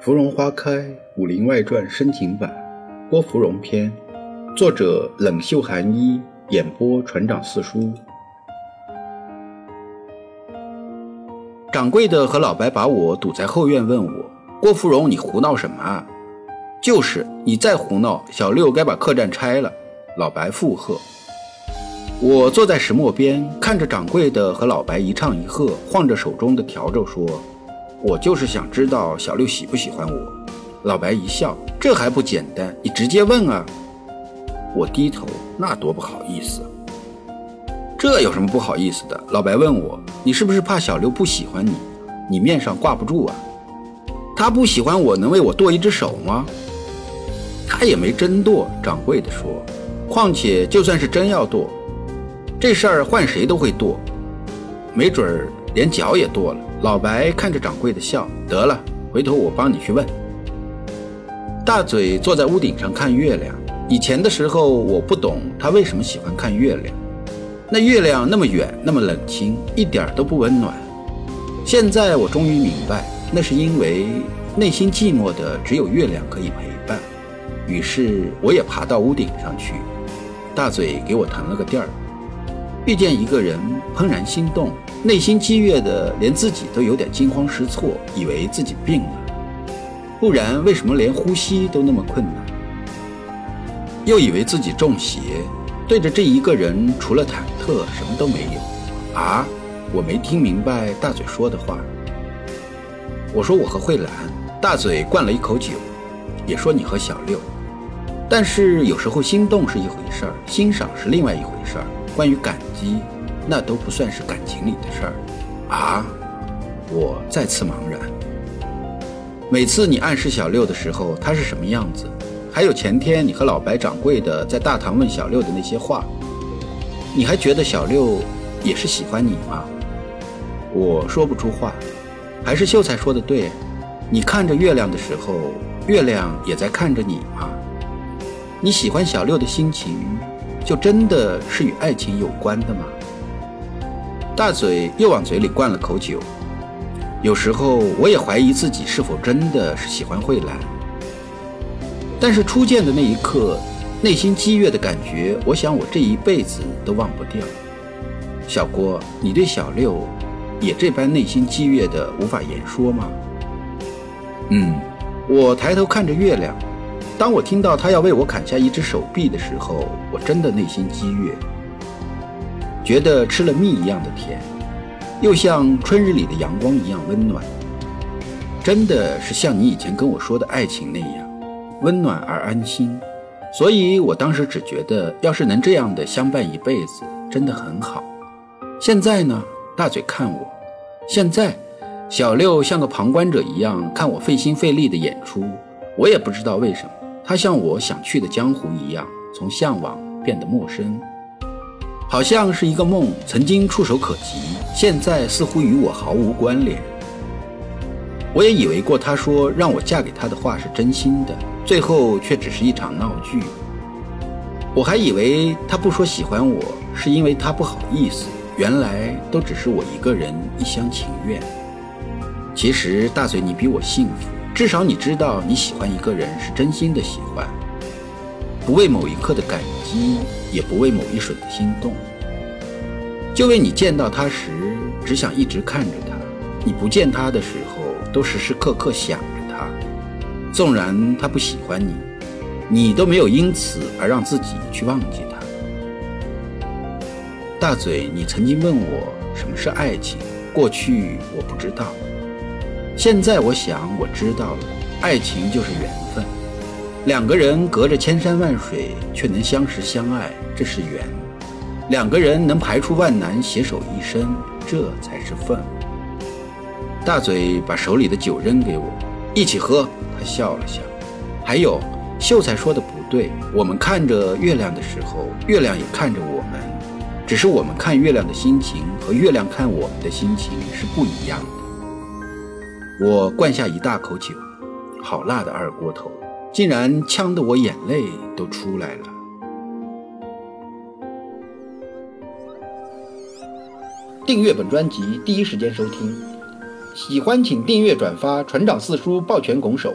芙蓉花开，《武林外传》深情版，郭芙蓉篇，作者冷袖寒衣，演播船长四叔。掌柜的和老白把我堵在后院，问我：“郭芙蓉，你胡闹什么啊？”“就是，你再胡闹，小六该把客栈拆了。”老白附和。我坐在石磨边，看着掌柜的和老白一唱一和，晃着手中的笤帚说。我就是想知道小六喜不喜欢我。老白一笑，这还不简单？你直接问啊！我低头，那多不好意思。这有什么不好意思的？老白问我，你是不是怕小六不喜欢你？你面上挂不住啊？他不喜欢我，能为我剁一只手吗？他也没真剁。掌柜的说，况且就算是真要剁，这事儿换谁都会剁，没准儿连脚也剁了。老白看着掌柜的笑，得了，回头我帮你去问。大嘴坐在屋顶上看月亮。以前的时候我不懂他为什么喜欢看月亮，那月亮那么远，那么冷清，一点都不温暖。现在我终于明白，那是因为内心寂寞的只有月亮可以陪伴。于是我也爬到屋顶上去。大嘴给我腾了个地儿。遇见一个人，怦然心动。内心激越的，连自己都有点惊慌失措，以为自己病了。不然为什么连呼吸都那么困难？又以为自己中邪，对着这一个人，除了忐忑，什么都没有。啊，我没听明白大嘴说的话。我说我和慧兰，大嘴灌了一口酒，也说你和小六。但是有时候心动是一回事儿，欣赏是另外一回事儿。关于感激。那都不算是感情里的事儿，啊！我再次茫然。每次你暗示小六的时候，他是什么样子？还有前天你和老白掌柜的在大堂问小六的那些话，你还觉得小六也是喜欢你吗？我说不出话。还是秀才说的对，你看着月亮的时候，月亮也在看着你吗？你喜欢小六的心情，就真的是与爱情有关的吗？大嘴又往嘴里灌了口酒，有时候我也怀疑自己是否真的是喜欢慧兰。但是初见的那一刻，内心激越的感觉，我想我这一辈子都忘不掉。小郭，你对小六也这般内心激越的无法言说吗？嗯，我抬头看着月亮，当我听到他要为我砍下一只手臂的时候，我真的内心激越。觉得吃了蜜一样的甜，又像春日里的阳光一样温暖，真的是像你以前跟我说的爱情那样温暖而安心。所以我当时只觉得，要是能这样的相伴一辈子，真的很好。现在呢，大嘴看我，现在小六像个旁观者一样看我费心费力的演出，我也不知道为什么，他像我想去的江湖一样，从向往变得陌生。好像是一个梦，曾经触手可及，现在似乎与我毫无关联。我也以为过他说让我嫁给他的话是真心的，最后却只是一场闹剧。我还以为他不说喜欢我是因为他不好意思，原来都只是我一个人一厢情愿。其实大嘴，你比我幸福，至少你知道你喜欢一个人是真心的喜欢。不为某一刻的感激，也不为某一瞬的心动，就为你见到他时只想一直看着他，你不见他的时候都时时刻刻想着他。纵然他不喜欢你，你都没有因此而让自己去忘记他。大嘴，你曾经问我什么是爱情，过去我不知道，现在我想我知道了，爱情就是缘分。两个人隔着千山万水，却能相识相爱，这是缘；两个人能排除万难，携手一生，这才是份。大嘴把手里的酒扔给我，一起喝。他笑了笑。还有，秀才说的不对，我们看着月亮的时候，月亮也看着我们，只是我们看月亮的心情和月亮看我们的心情是不一样的。我灌下一大口酒，好辣的二锅头。竟然呛得我眼泪都出来了。订阅本专辑，第一时间收听喜欢请订阅转发，船长四叔抱拳拱手。